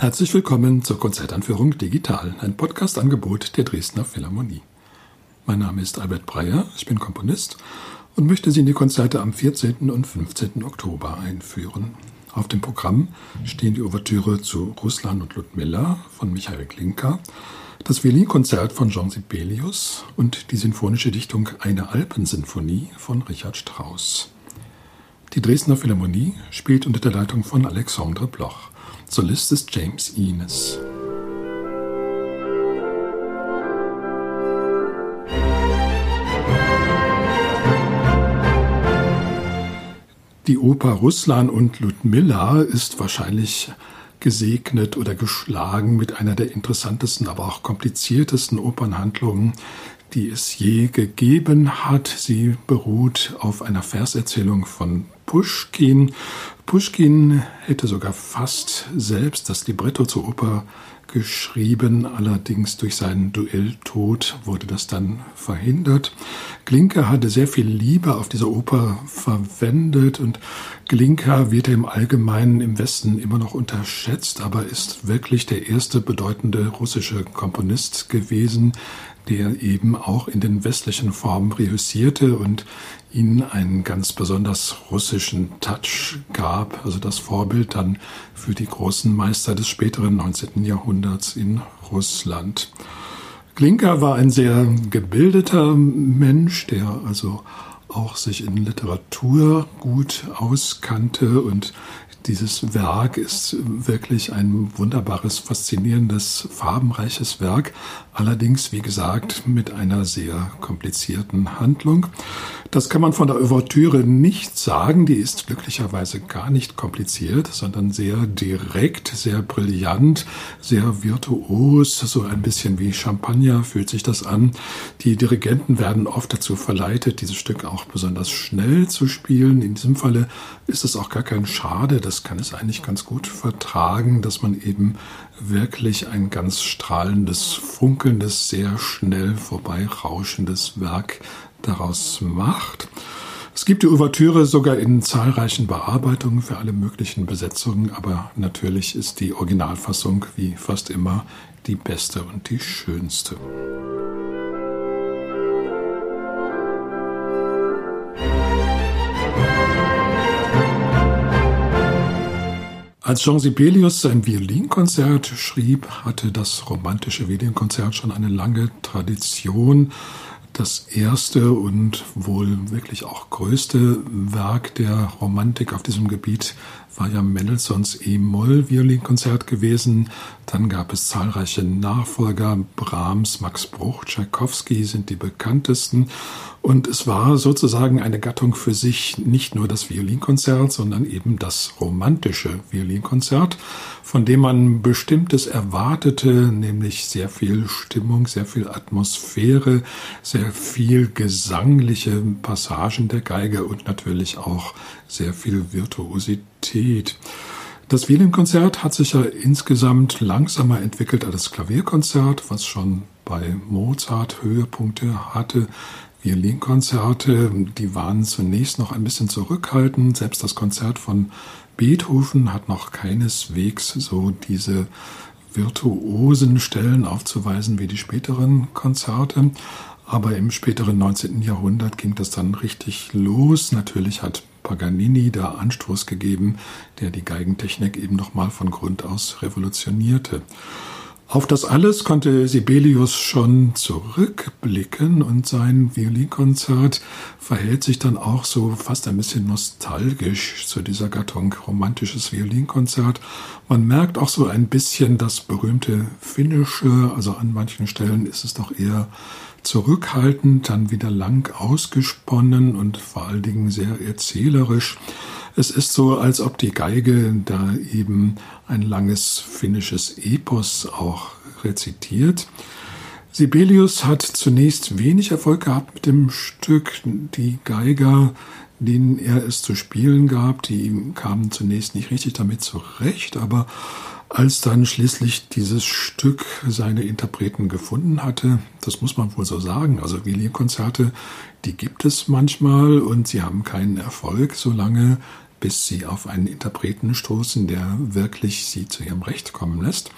Herzlich willkommen zur Konzertanführung Digital, ein Podcast-Angebot der Dresdner Philharmonie. Mein Name ist Albert Breyer, ich bin Komponist und möchte Sie in die Konzerte am 14. und 15. Oktober einführen. Auf dem Programm stehen die Ouvertüre zu Ruslan und Ludmilla von Michael Klinker, das Violinkonzert von Jean Sibelius und die sinfonische Dichtung Eine Alpensinfonie von Richard Strauss. Die Dresdner Philharmonie spielt unter der Leitung von Alexandre Bloch. Solist ist James Enes. Die Oper Russland und Ludmilla ist wahrscheinlich gesegnet oder geschlagen mit einer der interessantesten, aber auch kompliziertesten Opernhandlungen, die es je gegeben hat. Sie beruht auf einer Verserzählung von Pushkin. Pushkin hätte sogar fast selbst das Libretto zur Oper geschrieben, allerdings durch seinen Duelltod wurde das dann verhindert. Glinka hatte sehr viel Liebe auf dieser Oper verwendet und Glinka wird im Allgemeinen im Westen immer noch unterschätzt, aber ist wirklich der erste bedeutende russische Komponist gewesen, der eben auch in den westlichen Formen reüssierte und ihnen einen ganz besonders russischen Touch gab, also das Vorbild dann für die großen Meister des späteren 19. Jahrhunderts in Russland. Glinka war ein sehr gebildeter Mensch, der also auch sich in Literatur gut auskannte und dieses Werk ist wirklich ein wunderbares, faszinierendes, farbenreiches Werk, allerdings, wie gesagt, mit einer sehr komplizierten Handlung. Das kann man von der Ouvertüre nicht sagen, die ist glücklicherweise gar nicht kompliziert, sondern sehr direkt, sehr brillant, sehr virtuos, so ein bisschen wie Champagner fühlt sich das an. Die Dirigenten werden oft dazu verleitet, dieses Stück auch besonders schnell zu spielen. In diesem Falle ist es auch gar kein Schade, kann es eigentlich ganz gut vertragen, dass man eben wirklich ein ganz strahlendes, funkelndes, sehr schnell vorbeirauschendes Werk daraus macht. Es gibt die Ouvertüre sogar in zahlreichen Bearbeitungen für alle möglichen Besetzungen, aber natürlich ist die Originalfassung wie fast immer die beste und die schönste. Als Jean Sibelius sein Violinkonzert schrieb, hatte das romantische Violinkonzert schon eine lange Tradition. Das erste und wohl wirklich auch größte Werk der Romantik auf diesem Gebiet war ja Mendelssohns E-Moll-Violinkonzert gewesen. Dann gab es zahlreiche Nachfolger. Brahms, Max Bruch, Tchaikovsky sind die bekanntesten. Und es war sozusagen eine Gattung für sich, nicht nur das Violinkonzert, sondern eben das romantische Violinkonzert, von dem man Bestimmtes erwartete, nämlich sehr viel Stimmung, sehr viel Atmosphäre, sehr viel gesangliche Passagen der Geige und natürlich auch sehr viel Virtuosität. Das Violinkonzert hat sich ja insgesamt langsamer entwickelt als das Klavierkonzert, was schon bei Mozart Höhepunkte hatte. Violinkonzerte, die waren zunächst noch ein bisschen zurückhaltend. Selbst das Konzert von Beethoven hat noch keineswegs so diese virtuosen Stellen aufzuweisen wie die späteren Konzerte. Aber im späteren 19. Jahrhundert ging das dann richtig los. Natürlich hat Paganini da Anstoß gegeben, der die Geigentechnik eben nochmal von Grund aus revolutionierte. Auf das alles konnte Sibelius schon zurückblicken und sein Violinkonzert verhält sich dann auch so fast ein bisschen nostalgisch zu dieser Gattung romantisches Violinkonzert. Man merkt auch so ein bisschen das berühmte Finnische, also an manchen Stellen ist es doch eher zurückhaltend, dann wieder lang ausgesponnen und vor allen Dingen sehr erzählerisch. Es ist so, als ob die Geige da eben ein langes finnisches Epos auch rezitiert. Sibelius hat zunächst wenig Erfolg gehabt mit dem Stück. Die Geiger, denen er es zu spielen gab, die kamen zunächst nicht richtig damit zurecht, aber als dann schließlich dieses Stück seine Interpreten gefunden hatte, das muss man wohl so sagen, also Violinkonzerte, die gibt es manchmal und sie haben keinen Erfolg, solange bis sie auf einen Interpreten stoßen, der wirklich sie zu ihrem Recht kommen lässt.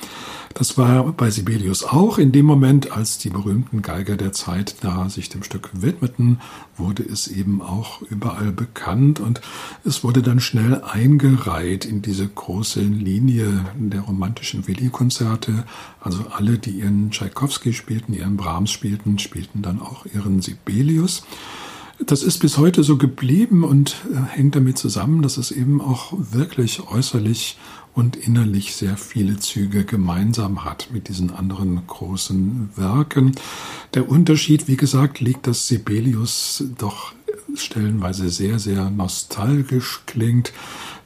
Das war bei Sibelius auch. In dem Moment, als die berühmten Geiger der Zeit da sich dem Stück widmeten, wurde es eben auch überall bekannt und es wurde dann schnell eingereiht in diese große Linie der romantischen Willi-Konzerte. Also alle, die ihren Tschaikowski spielten, ihren Brahms spielten, spielten dann auch ihren Sibelius. Das ist bis heute so geblieben und äh, hängt damit zusammen, dass es eben auch wirklich äußerlich und innerlich sehr viele Züge gemeinsam hat mit diesen anderen großen Werken. Der Unterschied, wie gesagt, liegt, dass Sibelius doch stellenweise sehr, sehr nostalgisch klingt.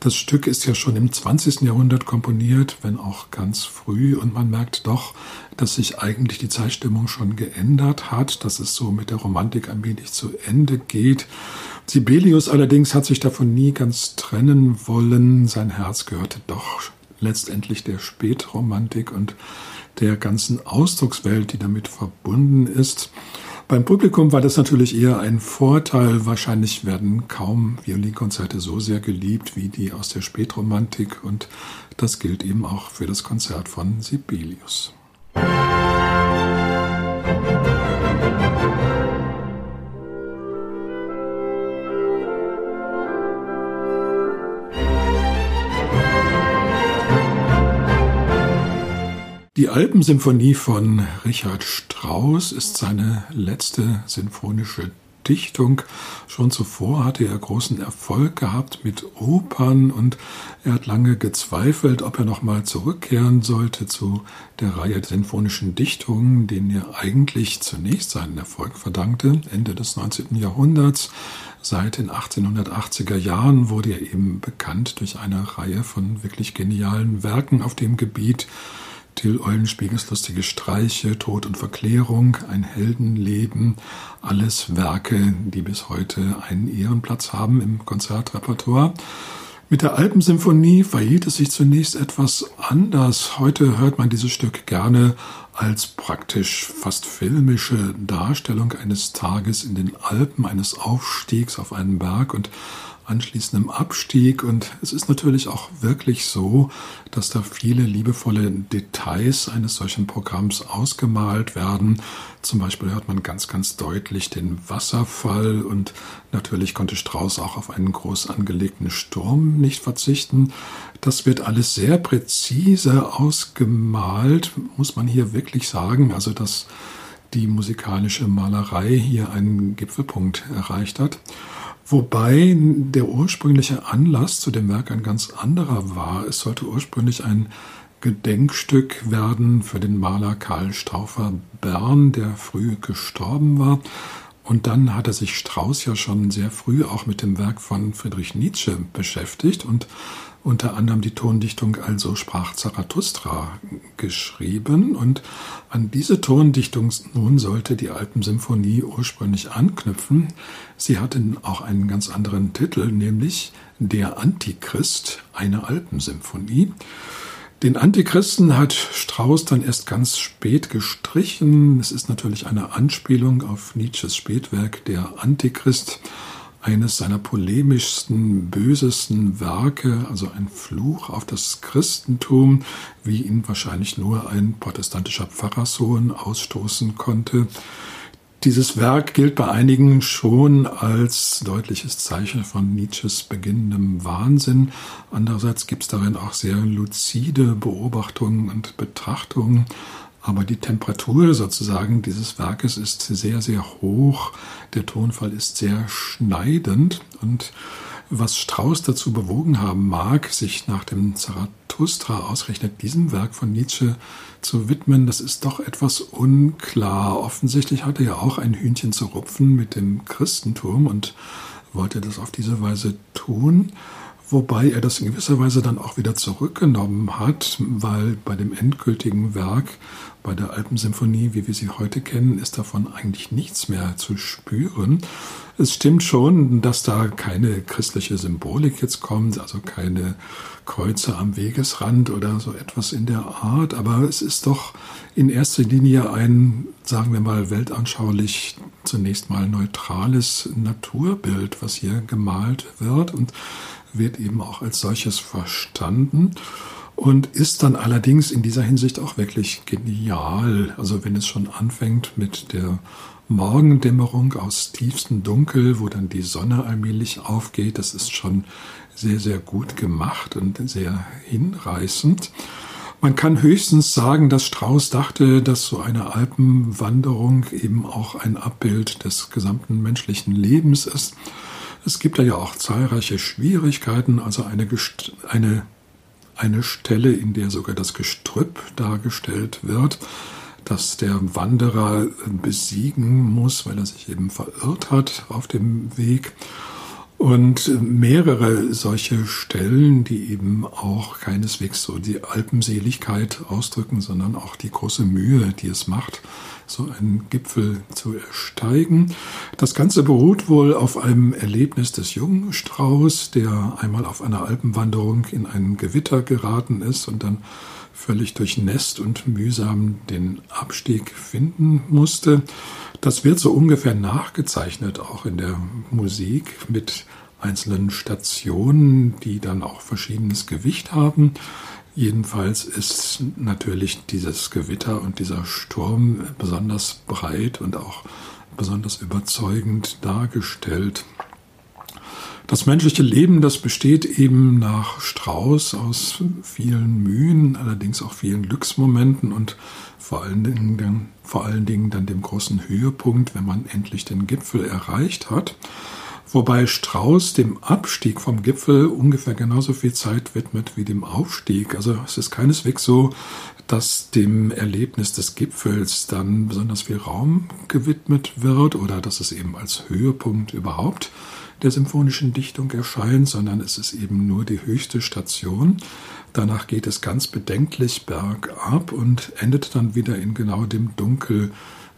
Das Stück ist ja schon im 20. Jahrhundert komponiert, wenn auch ganz früh, und man merkt doch, dass sich eigentlich die Zeitstimmung schon geändert hat, dass es so mit der Romantik ein wenig zu Ende geht. Sibelius allerdings hat sich davon nie ganz trennen wollen. Sein Herz gehörte doch letztendlich der Spätromantik und der ganzen Ausdruckswelt, die damit verbunden ist. Beim Publikum war das natürlich eher ein Vorteil. Wahrscheinlich werden kaum Violinkonzerte so sehr geliebt wie die aus der Spätromantik und das gilt eben auch für das Konzert von Sibelius. Die Alpensymphonie von Richard Strauss ist seine letzte sinfonische Dichtung. Schon zuvor hatte er großen Erfolg gehabt mit Opern und er hat lange gezweifelt, ob er nochmal zurückkehren sollte zu der Reihe der sinfonischen Dichtungen, denen er eigentlich zunächst seinen Erfolg verdankte, Ende des 19. Jahrhunderts. Seit den 1880er Jahren wurde er eben bekannt durch eine Reihe von wirklich genialen Werken auf dem Gebiet. Till Eulenspiegels lustige Streiche, Tod und Verklärung, ein Heldenleben, alles Werke, die bis heute einen Ehrenplatz haben im Konzertrepertoire. Mit der Alpensymphonie verhielt es sich zunächst etwas anders. Heute hört man dieses Stück gerne als praktisch fast filmische Darstellung eines Tages in den Alpen, eines Aufstiegs auf einen Berg und anschließendem Abstieg. Und es ist natürlich auch wirklich so, dass da viele liebevolle Details eines solchen Programms ausgemalt werden. Zum Beispiel hört man ganz, ganz deutlich den Wasserfall und natürlich konnte Strauß auch auf einen groß angelegten Sturm nicht verzichten. Das wird alles sehr präzise ausgemalt, muss man hier wirklich sagen. Also, dass die musikalische Malerei hier einen Gipfelpunkt erreicht hat. Wobei der ursprüngliche Anlass zu dem Werk ein ganz anderer war. Es sollte ursprünglich ein Gedenkstück werden für den Maler Karl Stauffer Bern, der früh gestorben war. Und dann hatte sich Strauss ja schon sehr früh auch mit dem Werk von Friedrich Nietzsche beschäftigt und unter anderem die Tondichtung Also sprach Zarathustra geschrieben. Und an diese Tondichtung nun sollte die Alpensymphonie ursprünglich anknüpfen. Sie hatte auch einen ganz anderen Titel, nämlich Der Antichrist, eine Alpensymphonie. Den Antichristen hat Strauss dann erst ganz spät gestrichen. Es ist natürlich eine Anspielung auf Nietzsches Spätwerk Der Antichrist eines seiner polemischsten, bösesten Werke, also ein Fluch auf das Christentum, wie ihn wahrscheinlich nur ein protestantischer Pfarrersohn ausstoßen konnte. Dieses Werk gilt bei einigen schon als deutliches Zeichen von Nietzsches beginnendem Wahnsinn. Andererseits gibt es darin auch sehr luzide Beobachtungen und Betrachtungen aber die Temperatur sozusagen dieses Werkes ist sehr, sehr hoch. Der Tonfall ist sehr schneidend und was Strauss dazu bewogen haben mag, sich nach dem Zarathustra ausgerechnet diesem Werk von Nietzsche zu widmen, das ist doch etwas unklar. Offensichtlich hatte er auch ein Hühnchen zu rupfen mit dem Christentum und wollte das auf diese Weise tun wobei er das in gewisser Weise dann auch wieder zurückgenommen hat, weil bei dem endgültigen Werk, bei der Alpensymphonie, wie wir sie heute kennen, ist davon eigentlich nichts mehr zu spüren. Es stimmt schon, dass da keine christliche Symbolik jetzt kommt, also keine Kreuze am Wegesrand oder so etwas in der Art, aber es ist doch in erster Linie ein, sagen wir mal, weltanschaulich zunächst mal neutrales Naturbild, was hier gemalt wird und wird eben auch als solches verstanden und ist dann allerdings in dieser Hinsicht auch wirklich genial. Also wenn es schon anfängt mit der Morgendämmerung aus tiefstem Dunkel, wo dann die Sonne allmählich aufgeht, das ist schon sehr, sehr gut gemacht und sehr hinreißend. Man kann höchstens sagen, dass Strauss dachte, dass so eine Alpenwanderung eben auch ein Abbild des gesamten menschlichen Lebens ist. Es gibt da ja auch zahlreiche Schwierigkeiten, also eine, eine, eine Stelle, in der sogar das Gestrüpp dargestellt wird, das der Wanderer besiegen muss, weil er sich eben verirrt hat auf dem Weg. Und mehrere solche Stellen, die eben auch keineswegs so die Alpenseligkeit ausdrücken, sondern auch die große Mühe, die es macht, so einen Gipfel zu ersteigen. Das Ganze beruht wohl auf einem Erlebnis des jungen Strauß, der einmal auf einer Alpenwanderung in ein Gewitter geraten ist und dann völlig durchnässt und mühsam den Abstieg finden musste. Das wird so ungefähr nachgezeichnet, auch in der Musik mit einzelnen Stationen, die dann auch verschiedenes Gewicht haben. Jedenfalls ist natürlich dieses Gewitter und dieser Sturm besonders breit und auch besonders überzeugend dargestellt. Das menschliche Leben, das besteht eben nach Strauß aus vielen Mühen, allerdings auch vielen Glücksmomenten und vor allen Dingen, vor allen Dingen dann dem großen Höhepunkt, wenn man endlich den Gipfel erreicht hat. Wobei Strauß dem Abstieg vom Gipfel ungefähr genauso viel Zeit widmet wie dem Aufstieg. Also es ist keineswegs so, dass dem Erlebnis des Gipfels dann besonders viel Raum gewidmet wird oder dass es eben als Höhepunkt überhaupt der symphonischen Dichtung erscheint, sondern es ist eben nur die höchste Station. Danach geht es ganz bedenklich bergab und endet dann wieder in genau dem Dunkel,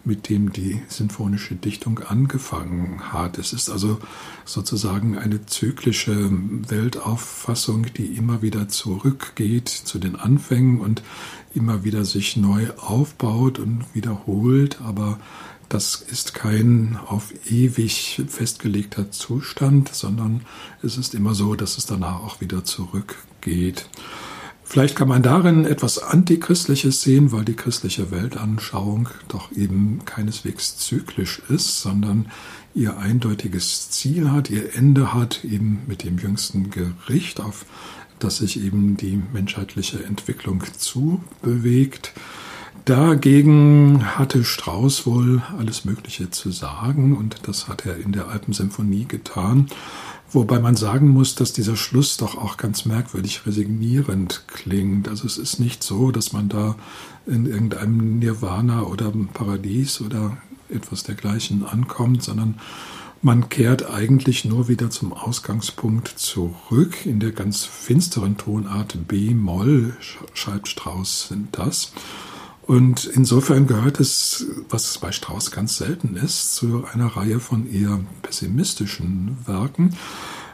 mit dem die sinfonische Dichtung angefangen hat. Es ist also sozusagen eine zyklische Weltauffassung, die immer wieder zurückgeht zu den Anfängen und immer wieder sich neu aufbaut und wiederholt, aber das ist kein auf ewig festgelegter Zustand, sondern es ist immer so, dass es danach auch wieder zurückgeht. Vielleicht kann man darin etwas Antichristliches sehen, weil die christliche Weltanschauung doch eben keineswegs zyklisch ist, sondern ihr eindeutiges Ziel hat, ihr Ende hat, eben mit dem jüngsten Gericht, auf das sich eben die menschheitliche Entwicklung zubewegt. Dagegen hatte Strauss wohl alles Mögliche zu sagen und das hat er in der Alpensymphonie getan. Wobei man sagen muss, dass dieser Schluss doch auch ganz merkwürdig resignierend klingt. Also es ist nicht so, dass man da in irgendeinem Nirvana oder Paradies oder etwas dergleichen ankommt, sondern man kehrt eigentlich nur wieder zum Ausgangspunkt zurück. In der ganz finsteren Tonart B-Moll schreibt Strauss das. Und insofern gehört es, was bei Strauss ganz selten ist, zu einer Reihe von eher pessimistischen Werken.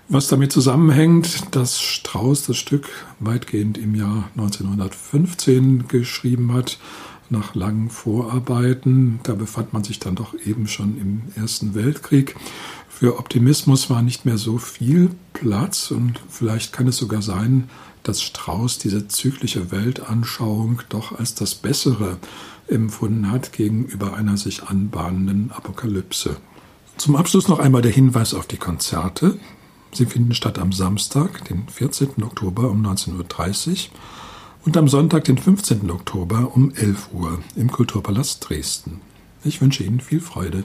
Was damit zusammenhängt, dass Strauss das Stück weitgehend im Jahr 1915 geschrieben hat, nach langen Vorarbeiten. Da befand man sich dann doch eben schon im Ersten Weltkrieg. Für Optimismus war nicht mehr so viel Platz und vielleicht kann es sogar sein, dass Strauß diese zyklische Weltanschauung doch als das Bessere empfunden hat gegenüber einer sich anbahnenden Apokalypse. Zum Abschluss noch einmal der Hinweis auf die Konzerte. Sie finden statt am Samstag, den 14. Oktober um 19.30 Uhr und am Sonntag, den 15. Oktober um 11 Uhr im Kulturpalast Dresden. Ich wünsche Ihnen viel Freude.